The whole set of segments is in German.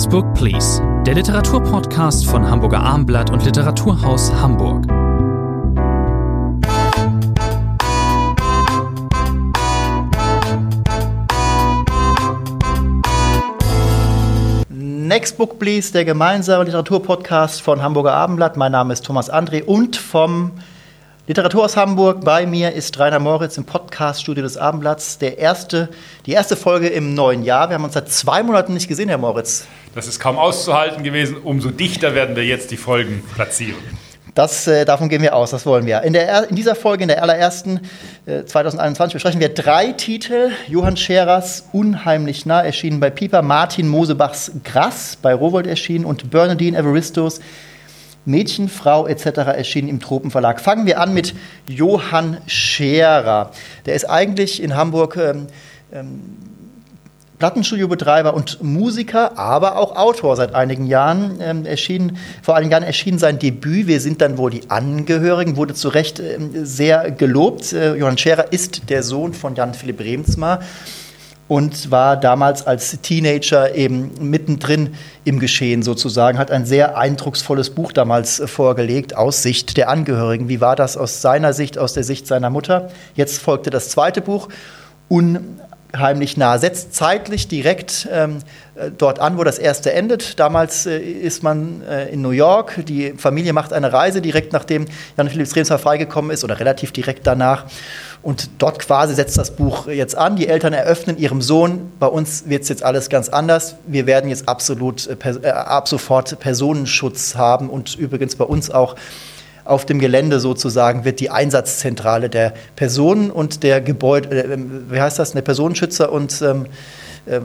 Next Book Please, der Literaturpodcast von Hamburger Armblatt und Literaturhaus Hamburg. Next Book Please, der gemeinsame Literaturpodcast von Hamburger Abendblatt. Mein Name ist Thomas André und vom Literaturhaus Hamburg. Bei mir ist Rainer Moritz im Podcaststudio des Abendblatts. Der erste, die erste Folge im neuen Jahr. Wir haben uns seit zwei Monaten nicht gesehen, Herr Moritz. Das ist kaum auszuhalten gewesen. Umso dichter werden wir jetzt die Folgen platzieren. Das, äh, davon gehen wir aus, das wollen wir. In, der, in dieser Folge, in der allerersten äh, 2021, besprechen wir drei Titel. Johann Scherers Unheimlich nah erschienen bei Pieper, Martin Mosebachs Grass bei Rowold erschienen und Bernadine Evaristos Mädchen, Frau etc. erschienen im Tropenverlag. Fangen wir an mit Johann Scherer. Der ist eigentlich in Hamburg ähm, ähm, Plattenstudiobetreiber und Musiker, aber auch Autor seit einigen Jahren. Ähm, erschien, vor einigen Jahren erschien sein Debüt, Wir sind dann wohl die Angehörigen, wurde zu Recht äh, sehr gelobt. Äh, Johann Scherer ist der Sohn von Jan Philipp Remsmar und war damals als Teenager eben mittendrin im Geschehen sozusagen, hat ein sehr eindrucksvolles Buch damals äh, vorgelegt aus Sicht der Angehörigen. Wie war das aus seiner Sicht, aus der Sicht seiner Mutter? Jetzt folgte das zweite Buch. Un heimlich nah, setzt zeitlich direkt ähm, äh, dort an, wo das erste endet. Damals äh, ist man äh, in New York, die Familie macht eine Reise direkt nachdem Jan Philipp Remsmar freigekommen ist oder relativ direkt danach. Und dort quasi setzt das Buch jetzt an. Die Eltern eröffnen ihrem Sohn, bei uns wird es jetzt alles ganz anders. Wir werden jetzt absolut äh, ab sofort Personenschutz haben und übrigens bei uns auch auf dem Gelände sozusagen wird die Einsatzzentrale der Personen und der Gebäude, äh, wie heißt das, der Personenschützer und ähm, äh,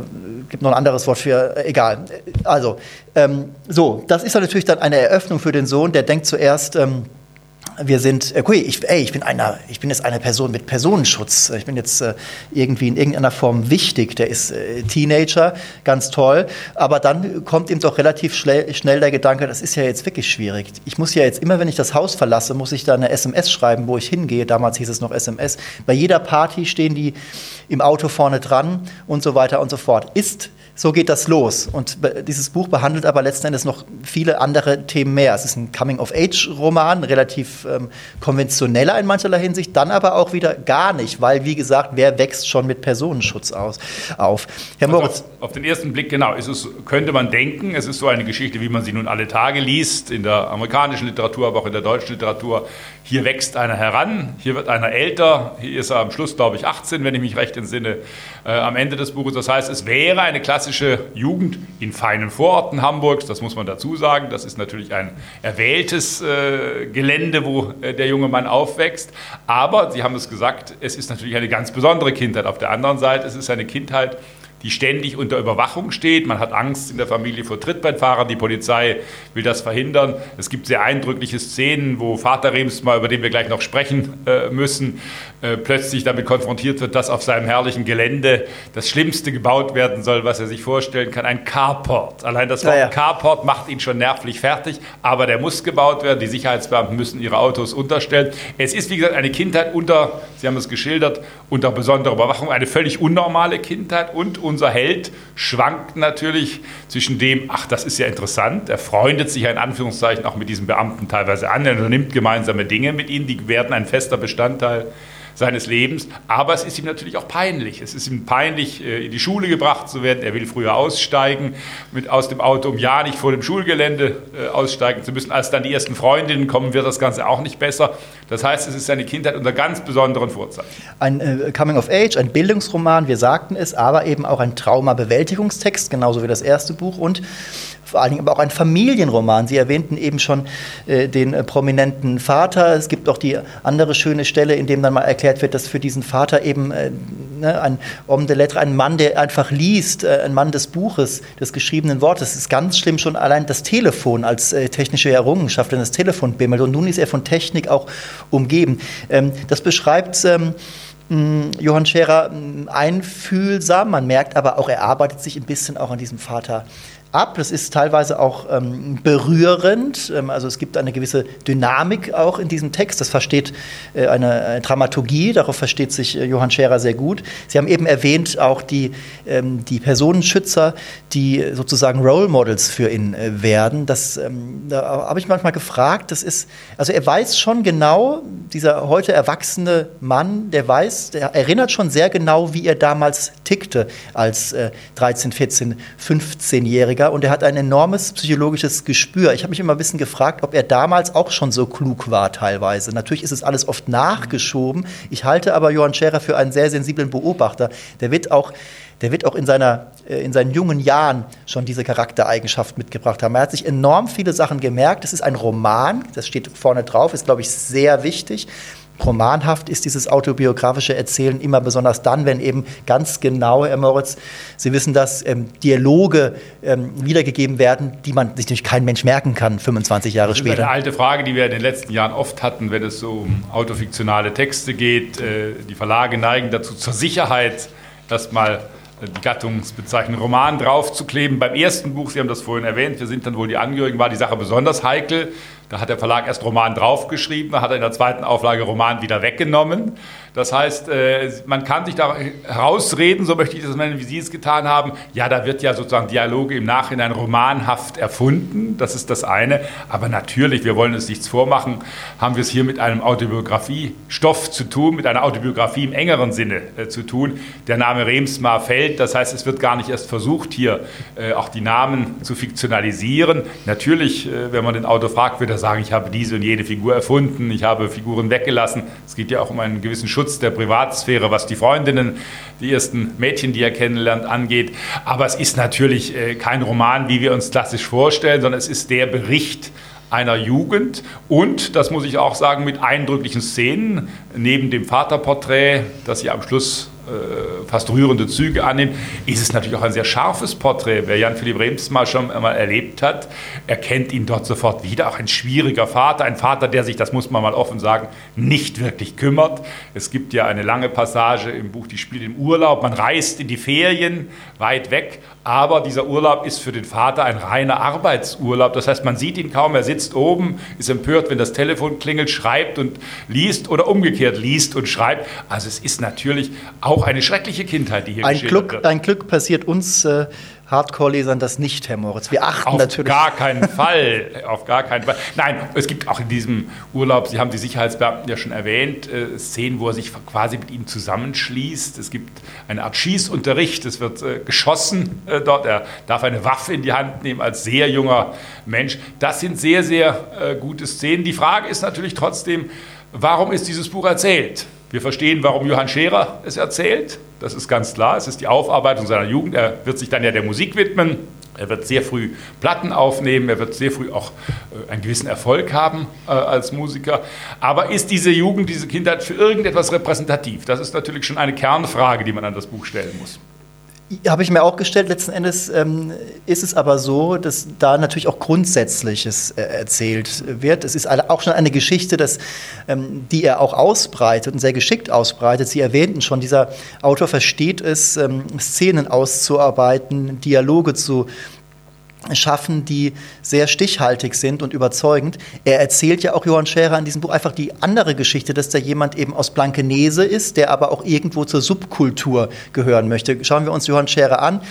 gibt noch ein anderes Wort für, äh, egal. Also, ähm, so, das ist natürlich dann eine Eröffnung für den Sohn, der denkt zuerst, ähm, wir sind, äh, okay, ich, ey, ich bin einer, ich bin jetzt eine Person mit Personenschutz. Ich bin jetzt äh, irgendwie in irgendeiner Form wichtig. Der ist äh, Teenager, ganz toll. Aber dann kommt ihm doch relativ schnell, der Gedanke, das ist ja jetzt wirklich schwierig. Ich muss ja jetzt immer, wenn ich das Haus verlasse, muss ich da eine SMS schreiben, wo ich hingehe. Damals hieß es noch SMS. Bei jeder Party stehen die im Auto vorne dran und so weiter und so fort. Ist so geht das los. Und dieses Buch behandelt aber letzten Endes noch viele andere Themen mehr. Es ist ein Coming-of-Age-Roman, relativ ähm, konventioneller in mancherlei Hinsicht, dann aber auch wieder gar nicht, weil, wie gesagt, wer wächst schon mit Personenschutz aus, auf? Herr also Moritz. Auf, auf, den ersten Blick, genau, ist es, könnte man denken, es ist so eine Geschichte, wie man sie nun alle Tage liest, in der amerikanischen Literatur, aber auch in der deutschen Literatur. Hier wächst einer heran, hier wird einer älter, hier ist er am Schluss, glaube ich, 18, wenn ich mich recht entsinne, äh, am Ende des Buches. Das heißt, es wäre eine klassische Jugend in feinen Vororten Hamburgs, das muss man dazu sagen. Das ist natürlich ein erwähltes äh, Gelände, wo äh, der junge Mann aufwächst. Aber, Sie haben es gesagt, es ist natürlich eine ganz besondere Kindheit. Auf der anderen Seite, es ist eine Kindheit, die ständig unter Überwachung steht. Man hat Angst in der Familie vor Trittbrettfahrern. Die Polizei will das verhindern. Es gibt sehr eindrückliche Szenen, wo Vater Remsmar, über den wir gleich noch sprechen äh, müssen, äh, plötzlich damit konfrontiert wird, dass auf seinem herrlichen Gelände das Schlimmste gebaut werden soll, was er sich vorstellen kann. Ein Carport. Allein das Wort ja, ja. Carport macht ihn schon nervlich fertig, aber der muss gebaut werden. Die Sicherheitsbeamten müssen ihre Autos unterstellen. Es ist, wie gesagt, eine Kindheit unter, Sie haben es geschildert, unter besonderer Überwachung, eine völlig unnormale Kindheit und unser Held schwankt natürlich zwischen dem, ach, das ist ja interessant, er freundet sich in Anführungszeichen auch mit diesen Beamten teilweise an, er unternimmt gemeinsame Dinge mit ihnen, die werden ein fester Bestandteil seines Lebens. Aber es ist ihm natürlich auch peinlich. Es ist ihm peinlich, äh, in die Schule gebracht zu werden. Er will früher aussteigen mit aus dem Auto, um ja nicht vor dem Schulgelände äh, aussteigen zu müssen. Als dann die ersten Freundinnen kommen, wird das Ganze auch nicht besser. Das heißt, es ist seine Kindheit unter ganz besonderen Vorzeichen. Ein äh, Coming of Age, ein Bildungsroman, wir sagten es, aber eben auch ein Traumabewältigungstext, genauso wie das erste Buch und vor allen Dingen aber auch ein Familienroman. Sie erwähnten eben schon äh, den äh, prominenten Vater. Es gibt auch die andere schöne Stelle, in dem dann mal erklärt wird, dass für diesen Vater eben äh, ne, ein Homme de Lettre, ein Mann, der einfach liest, äh, ein Mann des Buches, des geschriebenen Wortes. Es ist ganz schlimm schon allein das Telefon als äh, technische Errungenschaft, wenn das Telefon bimmelt. Und nun ist er von Technik auch umgeben. Ähm, das beschreibt ähm, Johann Scherer einfühlsam, man merkt aber auch, er arbeitet sich ein bisschen auch an diesem Vater ab. Das ist teilweise auch ähm, berührend. Ähm, also es gibt eine gewisse Dynamik auch in diesem Text. Das versteht äh, eine, eine, Dramaturgie, darauf versteht sich äh, Johann Scherer sehr gut. Sie haben eben erwähnt auch die, ähm, die Personenschützer, die sozusagen Role Models für ihn äh, werden. Das, ähm, da habe ich manchmal gefragt, das ist, also er weiß schon genau, dieser heute erwachsene Mann, der weiß, der erinnert schon sehr genau, wie er damals tickte als äh, 13, 14, 15-Jähriger und er hat ein enormes psychologisches Gespür. Ich habe mich immer ein bisschen gefragt, ob er damals auch schon so klug war teilweise. Natürlich ist es alles oft nachgeschoben. Ich halte aber Johann Scherer für einen sehr sensiblen Beobachter. Der wird auch der wird auch in, seiner, äh, in seinen jungen Jahren schon diese Charaktereigenschaft mitgebracht haben. Er hat sich enorm viele Sachen gemerkt. Es ist ein Roman, das steht vorne drauf, ist, glaube ich, sehr wichtig. Romanhaft ist dieses autobiografische Erzählen immer besonders dann, wenn eben ganz genau, Herr Moritz, Sie wissen, dass ähm, Dialoge ähm, wiedergegeben werden, die man sich natürlich kein Mensch merken kann, 25 Jahre das später. Das ist eine alte Frage, die wir in den letzten Jahren oft hatten, wenn es so um autofiktionale Texte geht. Äh, die Verlage neigen dazu, zur Sicherheit erstmal die Gattungsbezeichnung Roman draufzukleben. Beim ersten Buch, Sie haben das vorhin erwähnt, wir sind dann wohl die Angehörigen, war die Sache besonders heikel. Da hat der Verlag erst Roman draufgeschrieben, hat er in der zweiten Auflage Roman wieder weggenommen. Das heißt, äh, man kann sich da herausreden, so möchte ich das nennen, wie Sie es getan haben. Ja, da wird ja sozusagen Dialoge im Nachhinein romanhaft erfunden. Das ist das eine. Aber natürlich, wir wollen uns nichts vormachen, haben wir es hier mit einem Autobiografiestoff zu tun, mit einer Autobiografie im engeren Sinne äh, zu tun. Der Name Remsmar fällt. Das heißt, es wird gar nicht erst versucht, hier äh, auch die Namen zu fiktionalisieren. Natürlich, wenn man den Autor fragt, wird er sagen, ich habe diese und jede Figur erfunden, ich habe Figuren weggelassen. Es geht ja auch um einen gewissen Schutz Schutz der Privatsphäre, was die Freundinnen, die ersten Mädchen, die er kennenlernt, angeht. Aber es ist natürlich äh, kein Roman, wie wir uns klassisch vorstellen, sondern es ist der Bericht einer Jugend und, das muss ich auch sagen, mit eindrücklichen Szenen, neben dem Vaterporträt, das sie am Schluss fast rührende Züge annimmt, ist es natürlich auch ein sehr scharfes Porträt. Wer Jan-Philipp Rems mal schon einmal erlebt hat, erkennt ihn dort sofort wieder. Auch ein schwieriger Vater, ein Vater, der sich, das muss man mal offen sagen, nicht wirklich kümmert. Es gibt ja eine lange Passage im Buch, die spielt im Urlaub. Man reist in die Ferien weit weg, aber dieser Urlaub ist für den Vater ein reiner Arbeitsurlaub. Das heißt, man sieht ihn kaum, er sitzt oben, ist empört, wenn das Telefon klingelt, schreibt und liest oder umgekehrt liest und schreibt. Also es ist natürlich auch eine schreckliche Kindheit, die hier ein Glück, wird. Ein Glück passiert uns äh, Hardcore-Lesern das nicht, Herr Moritz. Wir achten auf natürlich. Auf gar keinen Fall. auf gar keinen Fall. Nein, es gibt auch in diesem Urlaub, Sie haben die Sicherheitsbeamten ja schon erwähnt, äh, Szenen, wo er sich quasi mit ihnen zusammenschließt. Es gibt eine Art Schießunterricht. Es wird äh, geschossen äh, dort. Er darf eine Waffe in die Hand nehmen als sehr junger Mensch. Das sind sehr, sehr äh, gute Szenen. Die Frage ist natürlich trotzdem, warum ist dieses Buch erzählt? Wir verstehen, warum Johann Scherer es erzählt. Das ist ganz klar. Es ist die Aufarbeitung seiner Jugend. Er wird sich dann ja der Musik widmen. Er wird sehr früh Platten aufnehmen, er wird sehr früh auch äh, einen gewissen Erfolg haben äh, als Musiker. Aber ist diese Jugend, diese Kindheit für irgendetwas repräsentativ? Das ist natürlich schon eine Kernfrage, die man an das Buch stellen muss. Habe ich mir auch gestellt. Letzten Endes ähm, ist es aber so, dass da natürlich auch Grundsätzliches äh, erzählt wird. Es ist auch schon eine Geschichte, dass, ähm, die er auch ausbreitet und sehr geschickt ausbreitet. Sie erwähnten schon, dieser Autor versteht es, ähm, Szenen auszuarbeiten, Dialoge zu schaffen, die sehr stichhaltig sind und überzeugend. Er erzählt ja auch Johann Scherer in diesem Buch einfach die andere Geschichte, dass da jemand eben aus Blankenese ist, der aber auch irgendwo zur Subkultur gehören möchte. Schauen wir uns Johann Scherer an,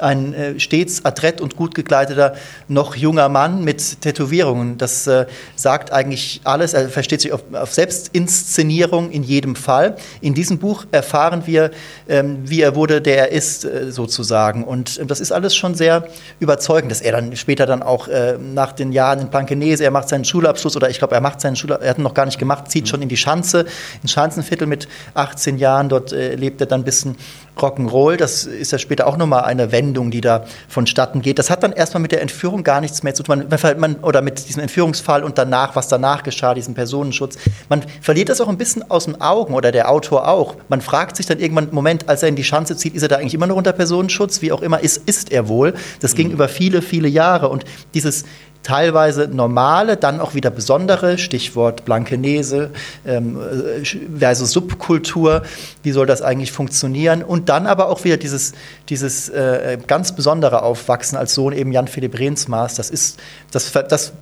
ein äh, stets adrett und gut gekleideter, noch junger Mann mit Tätowierungen. Das äh, sagt eigentlich alles. Er versteht sich auf, auf, Selbstinszenierung in jedem Fall. In diesem Buch erfahren wir, ähm, wie er wurde, der er ist, äh, sozusagen. Und äh, das ist alles schon sehr überzeugend. Das er dann später dann auch äh, nach den Jahren in Blankenese, er macht seinen Schulabschluss oder ich glaube, er macht seinen Schulabschluss, er hat ihn noch gar nicht gemacht, zieht mhm. schon in die Schanze, ins Schanzenviertel mit 18 Jahren, dort äh, lebt er dann ein bisschen Rock'n'Roll. Das ist ja später auch nochmal eine Wendung, die da vonstatten geht. Das hat dann erstmal mit der Entführung gar nichts mehr zu tun. Man, man, oder mit diesem Entführungsfall und danach, was danach geschah, diesen Personenschutz. Man verliert das auch ein bisschen aus den Augen oder der Autor auch. Man fragt sich dann irgendwann, Moment, als er in die Schanze zieht, ist er da eigentlich immer noch unter Personenschutz? Wie auch immer, ist, ist er wohl? Das ging mhm. über viele, viele viele Jahre. Und dieses teilweise normale, dann auch wieder besondere, Stichwort Blankenese, ähm, versus Subkultur, wie soll das eigentlich funktionieren? Und dann aber auch wieder dieses, dieses äh, ganz besondere Aufwachsen als Sohn eben Jan Philipp Rehnsmaß, das ist, das, das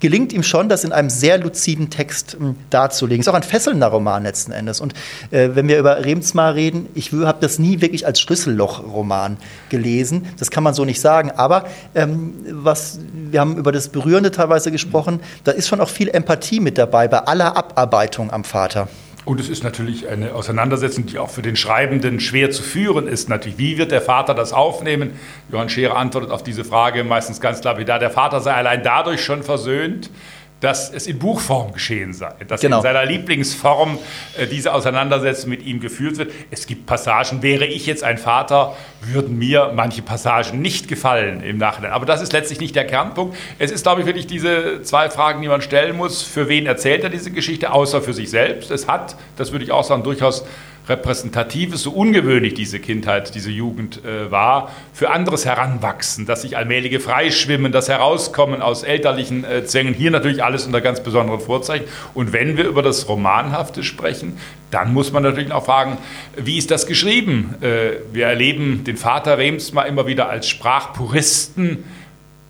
gelingt ihm schon, das in einem sehr luziden Text hm, darzulegen. Ist auch ein fesselnder Roman letzten Endes. Und äh, wenn wir über Remsmar reden, ich habe das nie wirklich als Schlüsselloch-Roman gelesen. Das kann man so nicht sagen. Aber ähm, was, wir haben über das Berührende teilweise gesprochen, da ist schon auch viel Empathie mit dabei bei aller Abarbeitung am Vater. Und es ist natürlich eine Auseinandersetzung, die auch für den Schreibenden schwer zu führen ist. Natürlich, wie wird der Vater das aufnehmen? Johann Scherer antwortet auf diese Frage meistens ganz klar, wie da der Vater sei allein dadurch schon versöhnt, dass es in Buchform geschehen sei, dass genau. in seiner Lieblingsform äh, diese Auseinandersetzung mit ihm geführt wird. Es gibt Passagen, wäre ich jetzt ein Vater, würden mir manche Passagen nicht gefallen im Nachhinein. Aber das ist letztlich nicht der Kernpunkt. Es ist, glaube ich, wirklich diese zwei Fragen, die man stellen muss. Für wen erzählt er diese Geschichte, außer für sich selbst? Es hat, das würde ich auch sagen, durchaus Repräsentatives, so ungewöhnlich diese Kindheit, diese Jugend äh, war, für anderes Heranwachsen, das sich allmähliche Freischwimmen, das Herauskommen aus elterlichen äh, Zwängen, hier natürlich alles unter ganz besonderen Vorzeichen. Und wenn wir über das Romanhafte sprechen, dann muss man natürlich auch fragen, wie ist das geschrieben? Äh, wir erleben den Vater Remsma immer wieder als Sprachpuristen,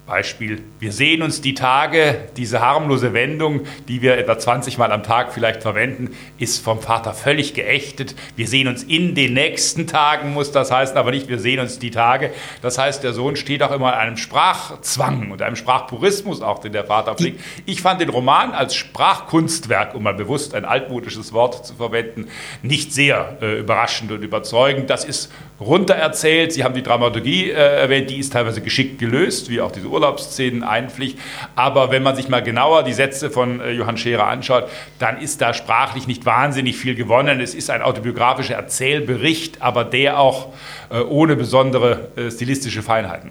Beispiel, wir sehen uns die Tage, diese harmlose Wendung, die wir etwa 20 Mal am Tag vielleicht verwenden, ist vom Vater völlig geächtet. Wir sehen uns in den nächsten Tagen, muss das heißen, aber nicht wir sehen uns die Tage. Das heißt, der Sohn steht auch immer in einem Sprachzwang und einem Sprachpurismus auch, den der Vater pflegt. Ich fand den Roman als Sprachkunstwerk, um mal bewusst ein altmodisches Wort zu verwenden, nicht sehr äh, überraschend und überzeugend. Das ist runtererzählt. Sie haben die Dramaturgie äh, erwähnt, die ist teilweise geschickt gelöst, wie auch diese Urlaubsszenen einpflicht. Aber wenn man sich mal genauer die Sätze von äh, Johann Scherer anschaut, dann ist da sprachlich nicht wahnsinnig viel gewonnen. Es ist ein autobiografischer Erzählbericht, aber der auch äh, ohne besondere äh, stilistische Feinheiten.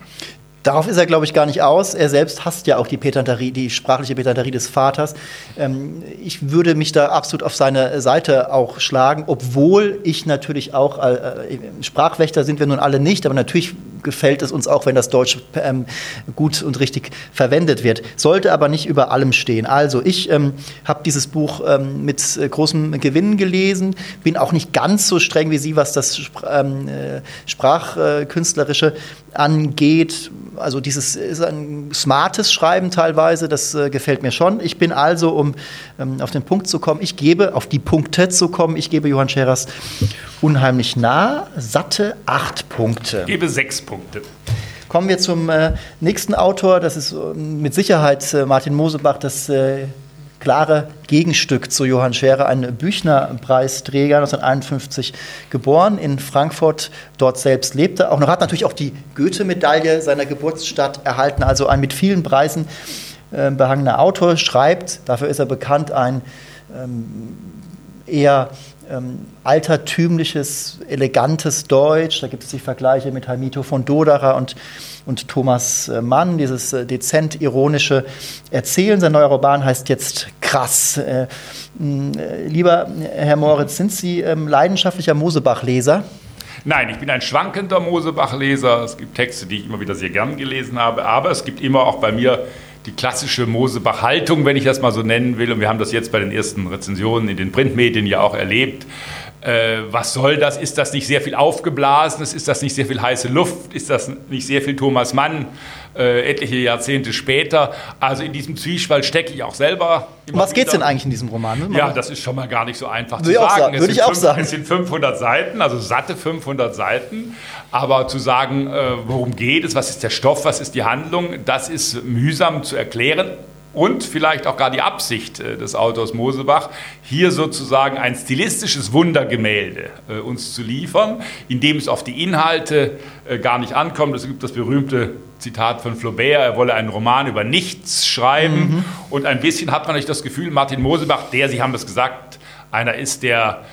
Darauf ist er, glaube ich, gar nicht aus. Er selbst hasst ja auch die Pedanterie, die sprachliche Pedanterie des Vaters. Ähm, ich würde mich da absolut auf seine Seite auch schlagen, obwohl ich natürlich auch, äh, äh, Sprachwächter sind wir nun alle nicht, aber natürlich gefällt es uns auch, wenn das Deutsch ähm, gut und richtig verwendet wird. Sollte aber nicht über allem stehen. Also ich ähm, habe dieses Buch ähm, mit äh, großem Gewinn gelesen, bin auch nicht ganz so streng wie Sie, was das ähm, äh, Sprachkünstlerische angeht also dieses ist ein smartes Schreiben teilweise, das äh, gefällt mir schon. Ich bin also, um ähm, auf den Punkt zu kommen, ich gebe, auf die Punkte zu kommen, ich gebe Johann Scherers unheimlich nah, satte acht Punkte. Ich gebe sechs Punkte. Kommen wir zum äh, nächsten Autor, das ist äh, mit Sicherheit äh, Martin Mosebach, das äh, klare Gegenstück zu Johann Scherer, ein Büchner-Preisträger, 1951 geboren in Frankfurt, dort selbst lebte. Auch noch hat natürlich auch die Goethe-Medaille seiner Geburtsstadt erhalten, also ein mit vielen Preisen äh, behangener Autor, schreibt, dafür ist er bekannt, ein ähm, eher ähm, altertümliches, elegantes Deutsch. Da gibt es die Vergleiche mit Hamito von Doderer und, und Thomas äh, Mann, dieses äh, dezent ironische Erzählen. Sein neuer Roman heißt jetzt Krass. Äh, lieber Herr Moritz, sind Sie ähm, leidenschaftlicher Mosebach-Leser? Nein, ich bin ein schwankender Mosebach-Leser. Es gibt Texte, die ich immer wieder sehr gern gelesen habe, aber es gibt immer auch bei mir die klassische Mosebach-Haltung, wenn ich das mal so nennen will. Und wir haben das jetzt bei den ersten Rezensionen in den Printmedien ja auch erlebt. Äh, was soll das? Ist das nicht sehr viel Aufgeblasenes? Ist das nicht sehr viel heiße Luft? Ist das nicht sehr viel Thomas Mann? Äh, etliche Jahrzehnte später. Also in diesem Zwiespalt stecke ich auch selber. Um was geht es denn eigentlich in diesem Roman? Ja, das ist schon mal gar nicht so einfach Würde zu sagen. sagen. Würde ich auch fünf, sagen. Es sind 500 Seiten, also satte 500 Seiten. Aber zu sagen, äh, worum geht es, was ist der Stoff, was ist die Handlung, das ist mühsam zu erklären und vielleicht auch gar die Absicht äh, des Autors Mosebach, hier sozusagen ein stilistisches Wundergemälde äh, uns zu liefern, in dem es auf die Inhalte äh, gar nicht ankommt. Es gibt das berühmte Zitat von Flaubert, er wolle einen Roman über nichts schreiben. Mhm. Und ein bisschen hat man euch das Gefühl, Martin Mosebach, der, Sie haben es gesagt, einer ist, der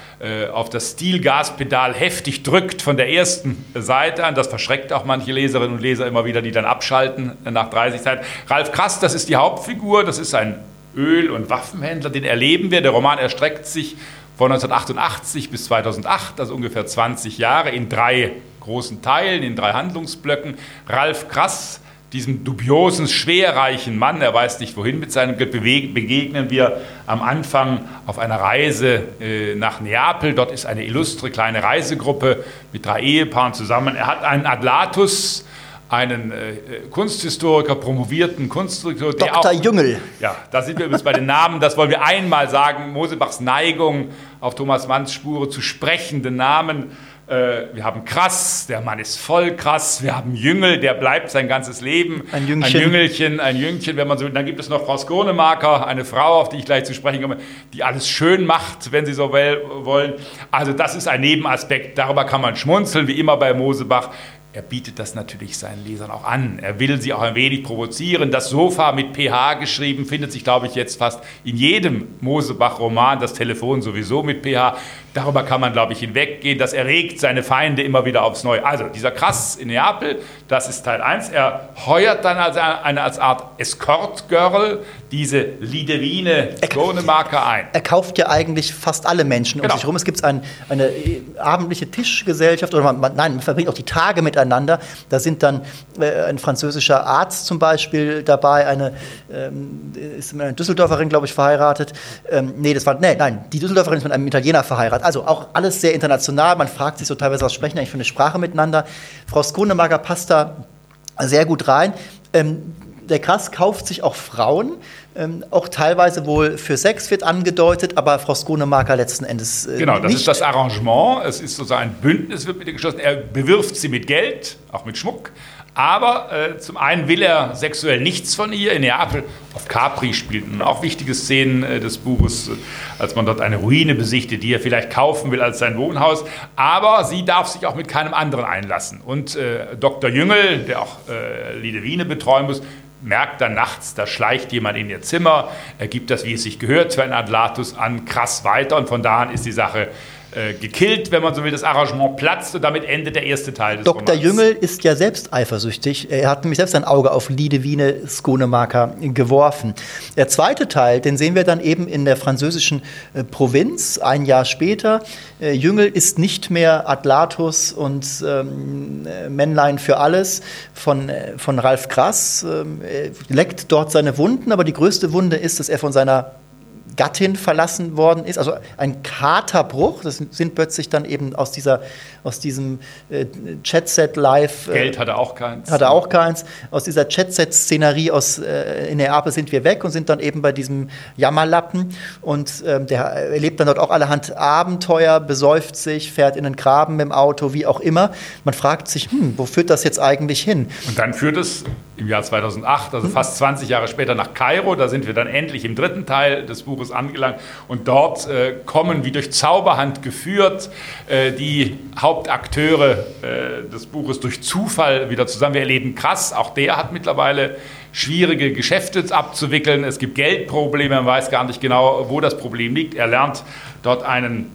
auf das Stilgaspedal heftig drückt von der ersten Seite an. Das verschreckt auch manche Leserinnen und Leser immer wieder, die dann abschalten nach 30 Seiten. Ralf Krass, das ist die Hauptfigur, das ist ein Öl- und Waffenhändler, den erleben wir. Der Roman erstreckt sich von 1988 bis 2008, also ungefähr 20 Jahre, in drei großen Teilen, in drei Handlungsblöcken. Ralf Krass diesem dubiosen, schwerreichen Mann, er weiß nicht wohin mit seinem Geld, begegnen wir am Anfang auf einer Reise äh, nach Neapel. Dort ist eine illustre kleine Reisegruppe mit drei Ehepaaren zusammen. Er hat einen Adlatus, einen äh, Kunsthistoriker, promovierten Kunsthistoriker. Dr. Auch, Jüngel. Ja, da sind wir übrigens bei den Namen. Das wollen wir einmal sagen. Mosebachs Neigung, auf Thomas Manns Spure zu sprechenden Namen wir haben Krass, der Mann ist voll krass. Wir haben Jüngel, der bleibt sein ganzes Leben. Ein Jüngchen. Ein Jüngelchen, ein Jüngchen, wenn man so will. Dann gibt es noch Frau Skonemarker, eine Frau, auf die ich gleich zu sprechen komme, die alles schön macht, wenn Sie so wollen. Also das ist ein Nebenaspekt. Darüber kann man schmunzeln, wie immer bei Mosebach er bietet das natürlich seinen Lesern auch an. Er will sie auch ein wenig provozieren. Das Sofa mit PH geschrieben findet sich, glaube ich, jetzt fast in jedem Mosebach-Roman. Das Telefon sowieso mit PH. Darüber kann man, glaube ich, hinweggehen. Das erregt seine Feinde immer wieder aufs Neue. Also, dieser Krass in Neapel, das ist Teil 1. Er heuert dann als eine als Art Escort-Girl diese Lidewine Kronemarker ein. Er kauft ja eigentlich fast alle Menschen genau. um sich herum. Es gibt ein, eine äh, abendliche Tischgesellschaft, oder man, nein, man verbringt auch die Tage miteinander. Da sind dann äh, ein französischer Arzt zum Beispiel dabei, eine ähm, ist mit einer Düsseldorferin, glaube ich, verheiratet. Ähm, nee, das war, nee, nein, die Düsseldorferin ist mit einem Italiener verheiratet. Also auch alles sehr international. Man fragt sich so teilweise, was sprechen eigentlich für eine Sprache miteinander. Frau Skonemarker passt da sehr gut rein. Ähm, der Krass kauft sich auch Frauen, ähm, auch teilweise wohl für Sex wird angedeutet, aber Frau Skonemarker letzten Endes äh, Genau, das nicht. ist das Arrangement. Es ist sozusagen ein Bündnis, wird mit ihr geschlossen. Er bewirft sie mit Geld, auch mit Schmuck. Aber äh, zum einen will er sexuell nichts von ihr. In Neapel auf Capri spielten auch wichtige Szenen äh, des Buches, äh, als man dort eine Ruine besichtet, die er vielleicht kaufen will als sein Wohnhaus. Aber sie darf sich auch mit keinem anderen einlassen. Und äh, Dr. Jüngel, der auch äh, Lidewine betreuen muss, merkt dann nachts, da schleicht jemand in ihr Zimmer, er gibt das, wie es sich gehört, für einen Adlatus an, krass weiter und von da an ist die Sache äh, gekillt, wenn man so will, das Arrangement platzt und damit endet der erste Teil des Dr. Romans. Jüngel ist ja selbst eifersüchtig. Er hat nämlich selbst ein Auge auf Lidewine Skonemarker geworfen. Der zweite Teil, den sehen wir dann eben in der französischen äh, Provinz, ein Jahr später. Äh, Jüngel ist nicht mehr Atlatus und ähm, Männlein für alles von, äh, von Ralf Krass. Ähm, er leckt dort seine Wunden, aber die größte Wunde ist, dass er von seiner Gattin verlassen worden ist. Also ein Katerbruch. Das sind plötzlich dann eben aus, dieser, aus diesem äh, Chat-Set live. Äh, Geld hat er auch keins. Hat er auch keins. Aus dieser Chat-Set-Szenerie aus äh, in Neapel sind wir weg und sind dann eben bei diesem Jammerlappen. Und ähm, der erlebt dann dort auch allerhand Abenteuer, besäuft sich, fährt in den Graben mit dem Auto, wie auch immer. Man fragt sich, hm, wo führt das jetzt eigentlich hin? Und dann führt es im Jahr 2008, also hm. fast 20 Jahre später, nach Kairo. Da sind wir dann endlich im dritten Teil des Buches angelangt. Und dort äh, kommen, wie durch Zauberhand geführt, äh, die Hauptakteure äh, des Buches durch Zufall wieder zusammen. Wir erleben krass, auch der hat mittlerweile schwierige Geschäfte abzuwickeln. Es gibt Geldprobleme, man weiß gar nicht genau, wo das Problem liegt. Er lernt dort einen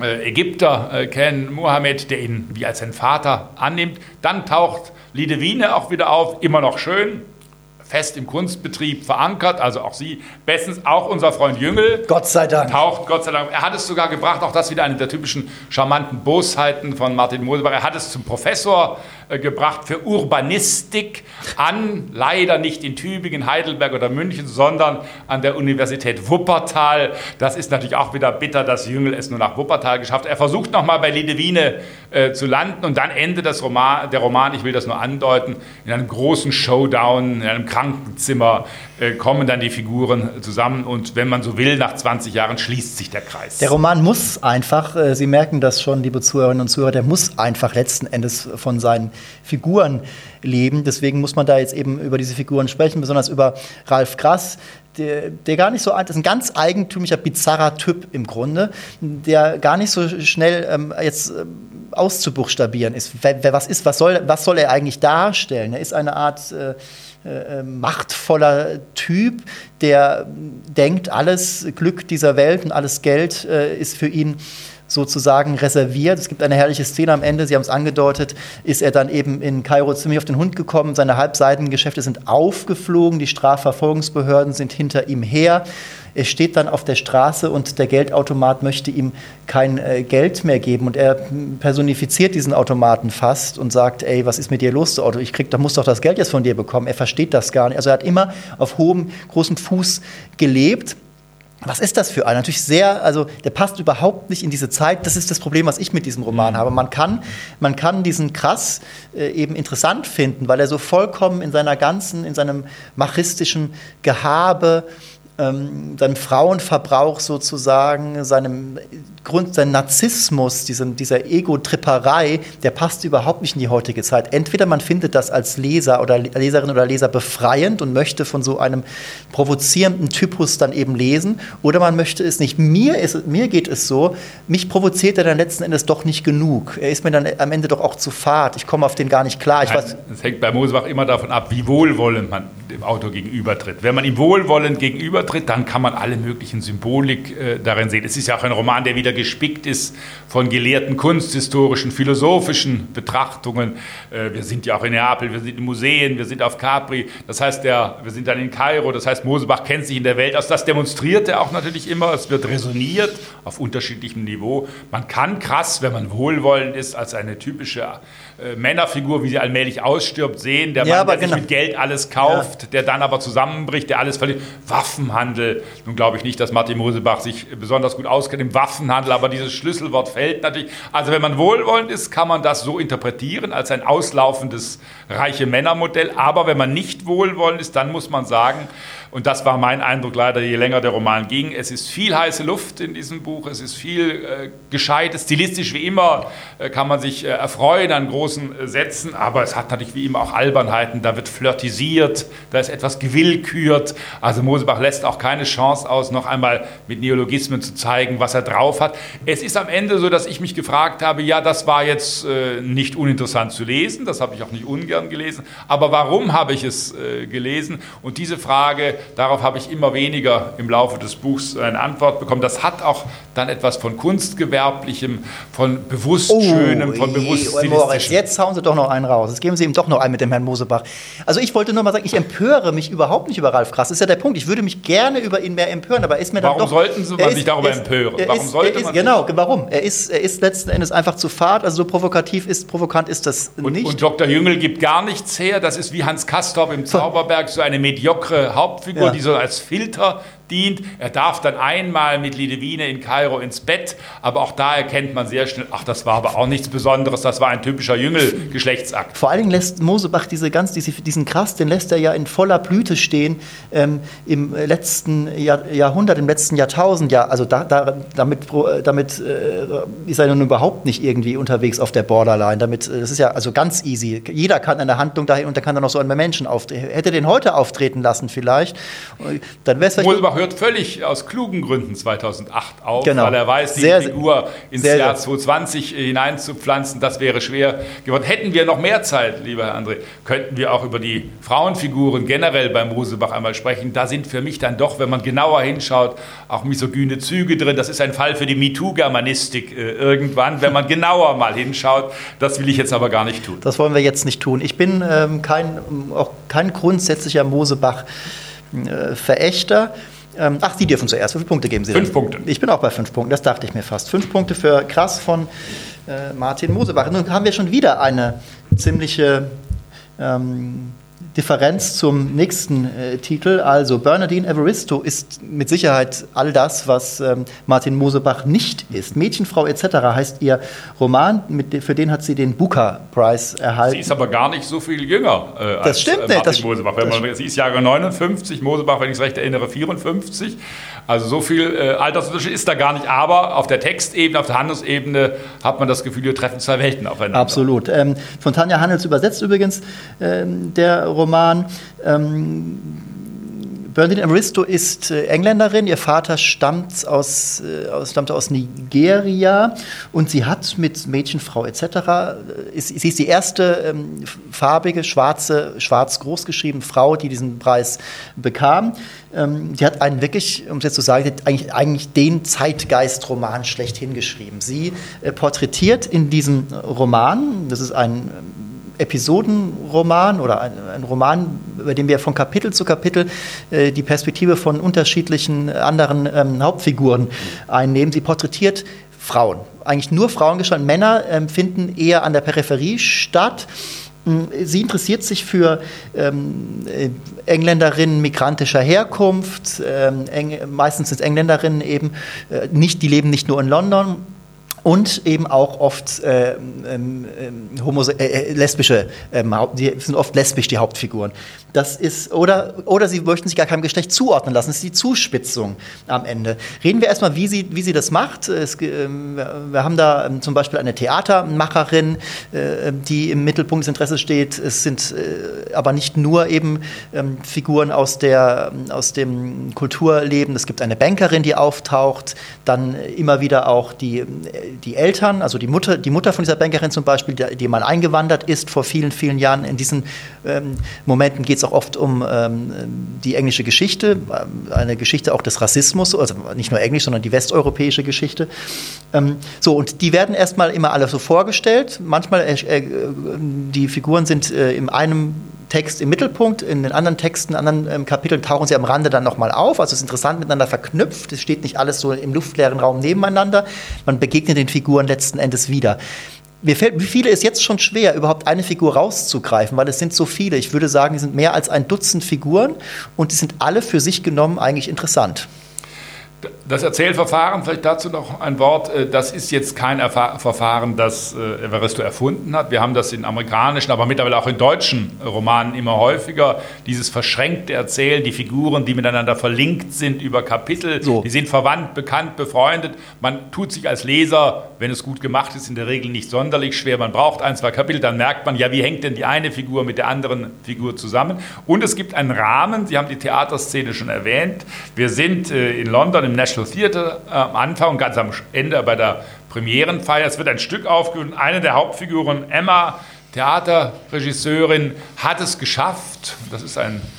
äh, Ägypter äh, kennen, Mohammed, der ihn wie als sein Vater annimmt. Dann taucht Lidewine auch wieder auf, immer noch schön, fest im Kunstbetrieb verankert, also auch Sie bestens, auch unser Freund Jüngel. Gott sei Dank. Taucht Gott sei Dank. Er hat es sogar gebracht, auch das wieder eine der typischen charmanten Bosheiten von Martin Mosebach. Er hat es zum Professor gebracht für Urbanistik an, leider nicht in Tübingen, Heidelberg oder München, sondern an der Universität Wuppertal. Das ist natürlich auch wieder bitter, dass Jüngel es nur nach Wuppertal geschafft hat. Er versucht nochmal bei Lidewine äh, zu landen und dann endet das Roman, der Roman, ich will das nur andeuten, in einem großen Showdown, in einem Krankenzimmer äh, kommen dann die Figuren zusammen und wenn man so will, nach 20 Jahren schließt sich der Kreis. Der Roman muss einfach, äh, Sie merken das schon, liebe Zuhörerinnen und Zuhörer, der muss einfach letzten Endes von seinen Figuren leben. Deswegen muss man da jetzt eben über diese Figuren sprechen, besonders über Ralf Grass, der, der, gar nicht so alt ist, ein ganz eigentümlicher, bizarrer Typ im Grunde, der gar nicht so schnell ähm, jetzt ähm, auszubuchstabieren ist. Wer, wer, was ist, was soll, was soll er eigentlich darstellen? Er ist eine Art äh, äh, machtvoller Typ, der denkt, alles Glück dieser Welt und alles Geld äh, ist für ihn sozusagen reserviert. Es gibt eine herrliche Szene am Ende, Sie haben es angedeutet, ist er dann eben in Kairo ziemlich auf den Hund gekommen, seine Halbseitengeschäfte sind aufgeflogen, die Strafverfolgungsbehörden sind hinter ihm her. Er steht dann auf der Straße und der Geldautomat möchte ihm kein äh, Geld mehr geben. Und er personifiziert diesen Automaten fast und sagt, ey, was ist mit dir los, Auto? Ich krieg, da muss doch das Geld jetzt von dir bekommen. Er versteht das gar nicht. Also er hat immer auf hohem, großem Fuß gelebt. Was ist das für ein? Natürlich sehr, also der passt überhaupt nicht in diese Zeit. Das ist das Problem, was ich mit diesem Roman mhm. habe. Man kann, man kann diesen Krass äh, eben interessant finden, weil er so vollkommen in seiner ganzen, in seinem machistischen Gehabe ähm, seinem Frauenverbrauch sozusagen, seinem Grund, sein Narzissmus, diesem, dieser Ego-Tripperei, der passt überhaupt nicht in die heutige Zeit. Entweder man findet das als Leser oder Leserin oder Leser befreiend und möchte von so einem provozierenden Typus dann eben lesen, oder man möchte es nicht. Mir, ist, mir geht es so, mich provoziert er dann letzten Endes doch nicht genug. Er ist mir dann am Ende doch auch zu fad. Ich komme auf den gar nicht klar. Ich weiß, es hängt bei Mosebach immer davon ab, wie wohlwollend man dem Autor gegenübertritt. Wenn man ihm wohlwollend gegenübertritt, dann kann man alle möglichen Symbolik äh, darin sehen. Es ist ja auch ein Roman, der wieder gespickt ist von gelehrten kunsthistorischen, philosophischen Betrachtungen. Äh, wir sind ja auch in Neapel, wir sind in Museen, wir sind auf Capri. Das heißt, der, wir sind dann in Kairo. Das heißt, Mosebach kennt sich in der Welt aus. Das demonstriert er auch natürlich immer. Es wird resoniert auf unterschiedlichem Niveau. Man kann krass, wenn man wohlwollend ist, als eine typische äh, Männerfigur, wie sie allmählich ausstirbt, sehen. Der ja, Mann, der genau. sich mit Geld alles kauft, ja. der dann aber zusammenbricht, der alles verliert. Waffenhandel. Nun glaube ich nicht, dass Martin Mosebach sich besonders gut auskennt im Waffenhandel, aber dieses Schlüsselwort fällt natürlich. Also wenn man wohlwollend ist, kann man das so interpretieren als ein auslaufendes reiche Männermodell. Aber wenn man nicht wohlwollend ist, dann muss man sagen, und das war mein Eindruck leider, je länger der Roman ging. Es ist viel heiße Luft in diesem Buch, es ist viel äh, Gescheites. Stilistisch wie immer äh, kann man sich äh, erfreuen an großen äh, Sätzen, aber es hat natürlich wie immer auch Albernheiten. Da wird flirtisiert, da ist etwas gewillkürt. Also Mosebach lässt auch keine Chance aus, noch einmal mit Neologismen zu zeigen, was er drauf hat. Es ist am Ende so, dass ich mich gefragt habe, ja, das war jetzt äh, nicht uninteressant zu lesen, das habe ich auch nicht ungern gelesen, aber warum habe ich es äh, gelesen? Und diese Frage, Darauf habe ich immer weniger im Laufe des Buchs eine Antwort bekommen. Das hat auch dann etwas von Kunstgewerblichem, von bewusst oh, Schönem, von bewusst oh, Moritz, Jetzt hauen Sie doch noch einen raus. Jetzt geben Sie ihm doch noch einen mit dem Herrn Mosebach. Also ich wollte nur mal sagen, ich empöre mich überhaupt nicht über Ralf Krass. Das ist ja der Punkt. Ich würde mich gerne über ihn mehr empören, aber ist mir dann warum doch... Warum sollten Sie man sich darüber ist, empören? Warum ist, sollte ist, man Genau, warum? Er ist, er ist letzten Endes einfach zu fad. Also so provokativ ist, provokant ist das und, nicht. Und Dr. Jüngel gibt gar nichts her. Das ist wie Hans Kastorp im Zauberberg, so eine mediokre Hauptfigur, ja. die so als Filter dient. Er darf dann einmal mit Lidewine in Kairo ins Bett, aber auch da erkennt man sehr schnell, ach, das war aber auch nichts Besonderes, das war ein typischer Jüngel-Geschlechtsakt. Vor allen Dingen lässt Mosebach diese ganz, diese, diesen Krass, den lässt er ja in voller Blüte stehen ähm, im letzten Jahr, Jahrhundert, im letzten Jahrtausend. Ja, also da, da, damit, damit äh, ist er nun überhaupt nicht irgendwie unterwegs auf der Borderline. Damit, äh, das ist ja also ganz easy. Jeder kann eine Handlung dahin und der kann dann noch so einen Menschen auftreten. Hätte den heute auftreten lassen vielleicht, dann wäre es vielleicht hört völlig aus klugen Gründen 2008 auf, genau. weil er weiß, die sehr, Figur ins sehr, Jahr 2020 hineinzupflanzen, das wäre schwer geworden. Hätten wir noch mehr Zeit, lieber Herr André, könnten wir auch über die Frauenfiguren generell beim Mosebach einmal sprechen. Da sind für mich dann doch, wenn man genauer hinschaut, auch misogyne Züge drin. Das ist ein Fall für die MeToo-Germanistik äh, irgendwann, wenn man genauer mal hinschaut. Das will ich jetzt aber gar nicht tun. Das wollen wir jetzt nicht tun. Ich bin ähm, kein, auch kein grundsätzlicher Mosebach. Äh. Ähm, ach, Sie dürfen zuerst. Wie viele Punkte geben Sie Fünf denn? Punkte. Ich bin auch bei fünf Punkten, das dachte ich mir fast. Fünf Punkte für Krass von äh, Martin Mosebach. Nun haben wir schon wieder eine ziemliche ähm, Differenz zum nächsten äh, Titel. Also Bernardine Evaristo ist mit Sicherheit all das, was ähm, Martin Mosebach nicht ist. Mädchenfrau etc. heißt ihr Roman, mit, für den hat sie den Booker Prize erhalten. Sie ist aber gar nicht so viel jünger äh, das als stimmt, äh, Martin das, Mosebach. Wenn man, sie ist Jahre 59, Mosebach, wenn ich es recht erinnere, 54. Also so viel äh, Altersunterschied ist da gar nicht. Aber auf der Textebene, auf der Handelsebene hat man das Gefühl, wir treffen zwei Welten aufeinander. Absolut. Ähm, von Tanja Handels übersetzt übrigens ähm, der Roman. Ähm, Bernadine Evaristo ist äh, Engländerin, ihr Vater stammt aus, äh, aus, stammte aus Nigeria und sie hat mit Mädchenfrau etc., äh, ist, sie ist die erste ähm, farbige, schwarze, schwarz großgeschriebene Frau, die diesen Preis bekam. Ähm, die hat einen wirklich, um es jetzt zu sagen, eigentlich, eigentlich den Zeitgeistroman schlechthin geschrieben. Sie äh, porträtiert in diesem Roman, das ist ein Episodenroman oder ein, ein, Roman, bei dem wir von Kapitel zu Kapitel äh, die Perspektive von unterschiedlichen anderen ähm, Hauptfiguren einnehmen. Sie porträtiert Frauen, eigentlich nur Frauen gestanden. Männer ähm, finden eher an der Peripherie statt. Hm, sie interessiert sich für ähm, äh, Engländerinnen migrantischer Herkunft. Ähm, meistens sind Engländerinnen eben äh, nicht, die leben nicht nur in London, und eben auch oft äh, ähm, äh, äh, lesbische, ähm, die sind oft lesbisch, die Hauptfiguren. Das ist, oder, oder sie möchten sich gar keinem Geschlecht zuordnen lassen. Das ist die Zuspitzung am Ende. Reden wir erstmal, wie sie, wie sie das macht. Es, äh, wir haben da ähm, zum Beispiel eine Theatermacherin, äh, die im Mittelpunkt des Interesses steht. Es sind äh, aber nicht nur eben ähm, Figuren aus, der, aus dem Kulturleben. Es gibt eine Bankerin, die auftaucht, dann immer wieder auch die die Eltern, also die Mutter, die Mutter von dieser Bankerin zum Beispiel, die, die mal eingewandert ist vor vielen, vielen Jahren. In diesen ähm, Momenten geht es auch oft um ähm, die englische Geschichte, eine Geschichte auch des Rassismus, also nicht nur Englisch, sondern die westeuropäische Geschichte. Ähm, so, und die werden erstmal immer alle so vorgestellt. Manchmal, äh, äh, die Figuren sind äh, in einem Text im Mittelpunkt, in den anderen Texten, anderen ähm, Kapiteln tauchen sie am Rande dann nochmal auf. Also es ist interessant miteinander verknüpft. Es steht nicht alles so im luftleeren Raum nebeneinander. Man begegnet den Figuren letzten Endes wieder. Mir fällt, wie viele ist jetzt schon schwer, überhaupt eine Figur rauszugreifen, weil es sind so viele. Ich würde sagen, es sind mehr als ein Dutzend Figuren und die sind alle für sich genommen eigentlich interessant. Das Erzählverfahren, vielleicht dazu noch ein Wort, äh, das ist jetzt kein Verfahren, das äh, Evaristo erfunden hat. Wir haben das in amerikanischen, aber mittlerweile auch in deutschen Romanen immer häufiger. Dieses verschränkte Erzählen, die Figuren, die miteinander verlinkt sind über Kapitel, so. die sind verwandt, bekannt, befreundet. Man tut sich als Leser, wenn es gut gemacht ist, in der Regel nicht sonderlich schwer. Man braucht ein, zwei Kapitel, dann merkt man, ja, wie hängt denn die eine Figur mit der anderen Figur zusammen? Und es gibt einen Rahmen, Sie haben die Theaterszene schon erwähnt. Wir sind äh, in London im National Theatre äh, am Anfang und ganz am Ende bei der Premierenfeier. Es wird ein Stück aufgeführt. Eine der Hauptfiguren, Emma, Theaterregisseurin, hat es geschafft. Das ist ein äh,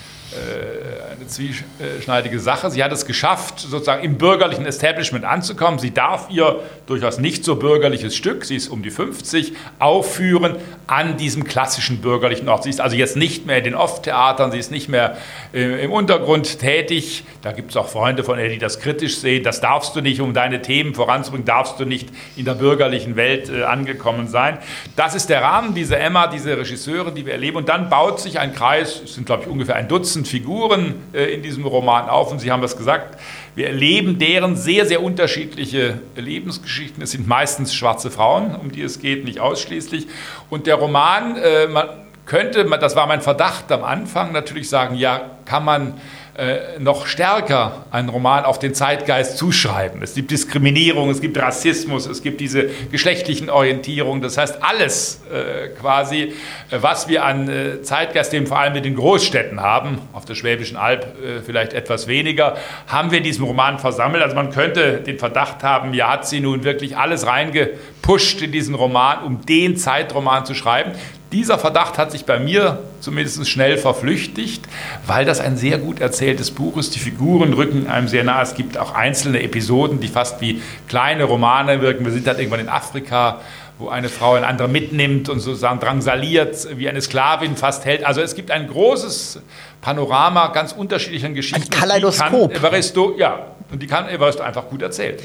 eine zwieschneidige Sache. Sie hat es geschafft, sozusagen im bürgerlichen Establishment anzukommen. Sie darf ihr durchaus nicht so bürgerliches Stück, sie ist um die 50, aufführen an diesem klassischen bürgerlichen Ort. Sie ist also jetzt nicht mehr in den Off-Theatern, sie ist nicht mehr äh, im Untergrund tätig. Da gibt es auch Freunde von ihr, die das kritisch sehen. Das darfst du nicht, um deine Themen voranzubringen, darfst du nicht in der bürgerlichen Welt äh, angekommen sein. Das ist der Rahmen, diese Emma, diese Regisseurin, die wir erleben. Und dann baut sich ein Kreis, es sind glaube ich ungefähr ein Dutzend Figuren äh, in diesem Roman auf und Sie haben es gesagt, wir erleben deren sehr, sehr unterschiedliche Lebensgeschichten. Es sind meistens schwarze Frauen, um die es geht, nicht ausschließlich. Und der Roman, äh, man könnte, das war mein Verdacht am Anfang, natürlich sagen, ja, kann man äh, noch stärker einen Roman auf den Zeitgeist zuschreiben. Es gibt Diskriminierung, es gibt Rassismus, es gibt diese geschlechtlichen Orientierungen. Das heißt, alles äh, quasi, äh, was wir an äh, Zeitgeist, eben vor allem in den Großstädten haben, auf der Schwäbischen Alb äh, vielleicht etwas weniger, haben wir in diesem Roman versammelt. Also man könnte den Verdacht haben, ja, hat sie nun wirklich alles reingepusht in diesen Roman, um den Zeitroman zu schreiben. Dieser Verdacht hat sich bei mir zumindest schnell verflüchtigt, weil das ein sehr gut erzähltes Buch ist. Die Figuren rücken einem sehr nah. Es gibt auch einzelne Episoden, die fast wie kleine Romane wirken. Wir sind dann irgendwann in Afrika, wo eine Frau eine andere mitnimmt und sozusagen drangsaliert, wie eine Sklavin fast hält. Also es gibt ein großes Panorama ganz unterschiedlicher Geschichten. Ein Kaleidoskop. Evaristo, ja, und die kann Evaristo einfach gut erzählen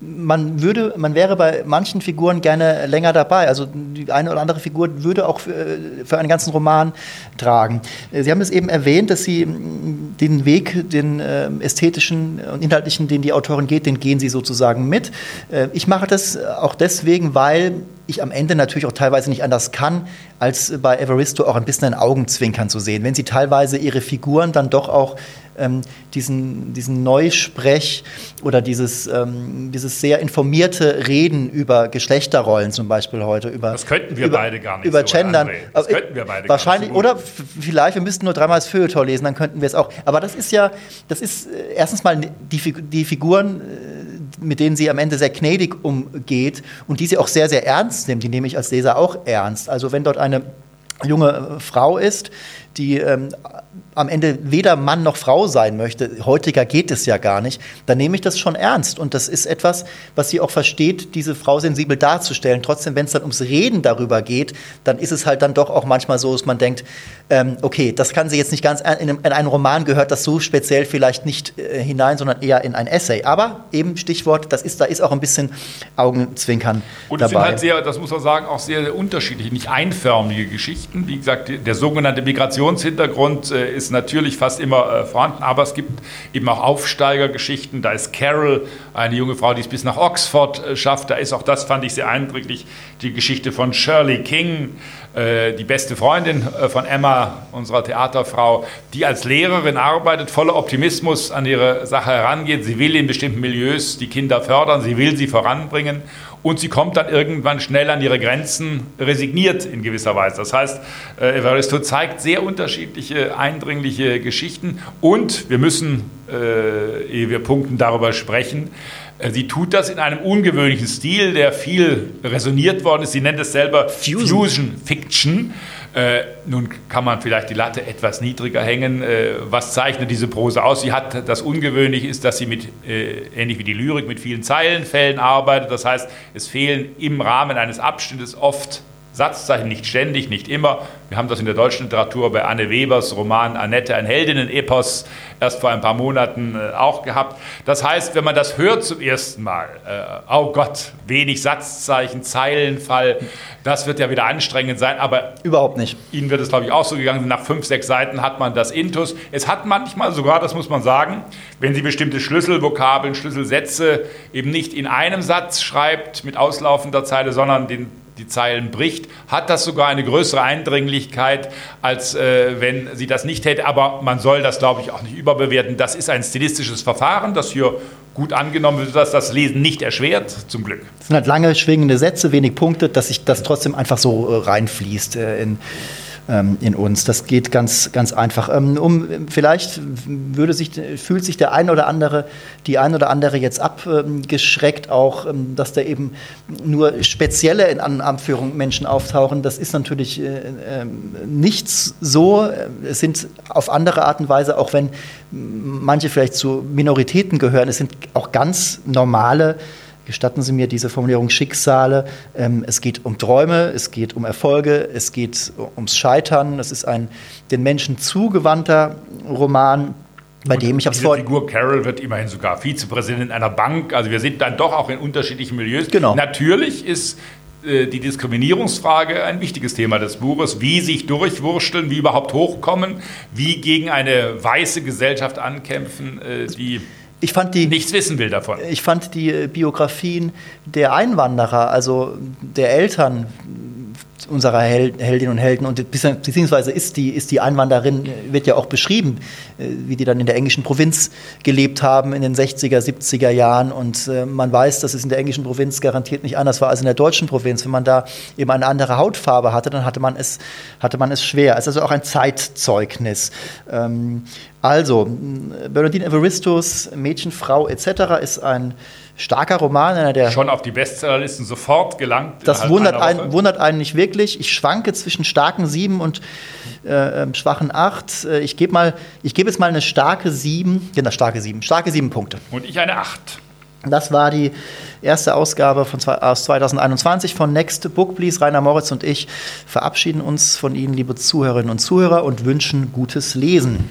man würde, man wäre bei manchen Figuren gerne länger dabei. Also die eine oder andere Figur würde auch für, für einen ganzen Roman tragen. Sie haben es eben erwähnt, dass Sie den Weg, den äh, ästhetischen und inhaltlichen, den die Autorin geht, den gehen Sie sozusagen mit. Äh, ich mache das auch deswegen, weil ich am Ende natürlich auch teilweise nicht anders kann, als bei Evaristo auch ein bisschen ein Augenzwinkern zu sehen. Wenn sie teilweise ihre Figuren dann doch auch ähm, diesen, diesen Neusprech oder dieses, ähm, dieses sehr informierte Reden über Geschlechterrollen zum Beispiel heute. Über, das könnten wir über, beide gar nicht Über so, Gendern. André. Das könnten wir beide Wahrscheinlich, gar nicht so oder vielleicht, wir müssten nur dreimal das Feuilleton lesen, dann könnten wir es auch. Aber das ist ja, das ist äh, erstens mal die, die Figuren, äh, mit denen sie am Ende sehr gnädig umgeht und die sie auch sehr, sehr ernst nimmt. Die nehme ich als Leser auch ernst. Also wenn dort eine junge Frau ist, die ähm, am Ende weder Mann noch Frau sein möchte, heutiger geht es ja gar nicht, dann nehme ich das schon ernst. Und das ist etwas, was sie auch versteht, diese Frau sensibel darzustellen. Trotzdem, wenn es dann ums Reden darüber geht, dann ist es halt dann doch auch manchmal so, dass man denkt, ähm, okay, das kann sie jetzt nicht ganz, in, einem, in einen Roman gehört das so speziell vielleicht nicht äh, hinein, sondern eher in ein Essay. Aber eben Stichwort, das ist, da ist auch ein bisschen Augenzwinkern Und dabei. es sind halt sehr, das muss man sagen, auch sehr, sehr unterschiedliche, nicht einförmige Geschichten. Wie gesagt, der sogenannte Migrationshintergrund äh, ist natürlich fast immer äh, vorhanden, aber es gibt eben auch Aufsteigergeschichten. Da ist Carol, eine junge Frau, die es bis nach Oxford äh, schafft. Da ist auch das, fand ich sehr eindrücklich, die Geschichte von Shirley King, äh, die beste Freundin äh, von Emma, unserer Theaterfrau, die als Lehrerin arbeitet, voller Optimismus an ihre Sache herangeht. Sie will in bestimmten Milieus die Kinder fördern, sie will sie voranbringen und sie kommt dann irgendwann schnell an ihre Grenzen, resigniert in gewisser Weise. Das heißt, äh, Evaristo zeigt sehr unterschiedliche, eindringliche Geschichten und wir müssen, äh, ehe wir punkten, darüber sprechen, äh, Sie tut das in einem ungewöhnlichen Stil, der viel resoniert worden ist. Sie nennt es selber Fusion, Fusion Fiction. Äh, nun kann man vielleicht die Latte etwas niedriger hängen. Äh, was zeichnet diese Prose aus? Sie hat das Ungewöhnliche ist, dass sie mit äh, ähnlich wie die Lyrik mit vielen Zeilenfällen arbeitet. Das heißt, es fehlen im Rahmen eines Abschnittes oft Satzzeichen, nicht ständig, nicht immer. Wir haben das in der deutschen Literatur bei Anne Webers Roman Annette, ein Heldinnen-Epos, erst vor ein paar Monaten äh, auch gehabt. Das heißt, wenn man das hört zum ersten Mal, äh, oh Gott, wenig Satzzeichen, Zeilenfall, das wird ja wieder anstrengend sein, aber überhaupt nicht. Ihnen wird es, glaube ich, auch so gegangen. Nach fünf, sechs Seiten hat man das Intus. Es hat manchmal sogar, das muss man sagen, wenn Sie bestimmte Schlüsselvokabeln, Schlüsselsätze eben nicht in einem Satz schreibt mit auslaufender Zeile, sondern den die Zeilen bricht, hat das sogar eine größere Eindringlichkeit, als äh, wenn sie das nicht hätte. Aber man soll das, glaube ich, auch nicht überbewerten. Das ist ein stilistisches Verfahren, das hier gut angenommen wird, dass das Lesen nicht erschwert, zum Glück. Es sind halt lange schwingende Sätze, wenig Punkte, dass sich das trotzdem einfach so äh, reinfließt äh, in ähm, in uns. Das geht ganz, ganz einfach. Ähm, um, vielleicht würde sich, fühlt sich der ein oder andere, die ein oder andere jetzt abgeschreckt, auch, ähm, dass da eben nur spezielle in Anführung Menschen auftauchen. Das ist natürlich äh, nicht so. Es sind auf andere Art und Weise, auch wenn manche vielleicht zu Minoritäten gehören, es sind auch ganz normale gestatten Sie mir diese Formulierung Schicksale. Ähm, es geht um Träume, es geht um Erfolge, es geht ums Scheitern. Es ist ein den Menschen zugewandter Roman. Bei dem ich habe Die Figur Carol wird immerhin sogar Vizepräsidentin einer Bank. Also wir sind dann doch auch in unterschiedlichen Milieus. Genau. Natürlich ist äh, die Diskriminierungsfrage ein wichtiges Thema des Buches. Wie sich durchwursteln, wie überhaupt hochkommen, wie gegen eine weiße Gesellschaft ankämpfen, äh, die ich fand die, nichts wissen will davon. Ich fand die äh, Biografien der Einwanderer, also der Eltern unserer Heldinnen und Helden und beziehungsweise ist die, ist die Einwanderin, wird ja auch beschrieben, äh, wie die dann in der englischen Provinz gelebt haben in den 60er, 70er Jahren und äh, man weiß, dass es in der englischen Provinz garantiert nicht anders war als in der deutschen Provinz. Wenn man da eben eine andere Hautfarbe hatte, dann hatte man es, hatte man es schwer. Es ist also auch ein Zeitzeugnis. Ähm, also, Bernardine Evaristos Mädchen, Frau etc. ist ein starker Roman, einer der. Schon auf die Bestsellerlisten sofort gelangt. Das wundert einen, wundert einen nicht wirklich. Ich schwanke zwischen starken sieben und äh, ähm, schwachen acht. Äh, ich gebe mal, ich gebe jetzt mal eine starke sieben, genau, starke sieben, starke sieben Punkte. Und ich eine acht. Das war die erste Ausgabe von, aus 2021 von Next Book Please. Rainer Moritz und ich verabschieden uns von Ihnen, liebe Zuhörerinnen und Zuhörer, und wünschen gutes Lesen.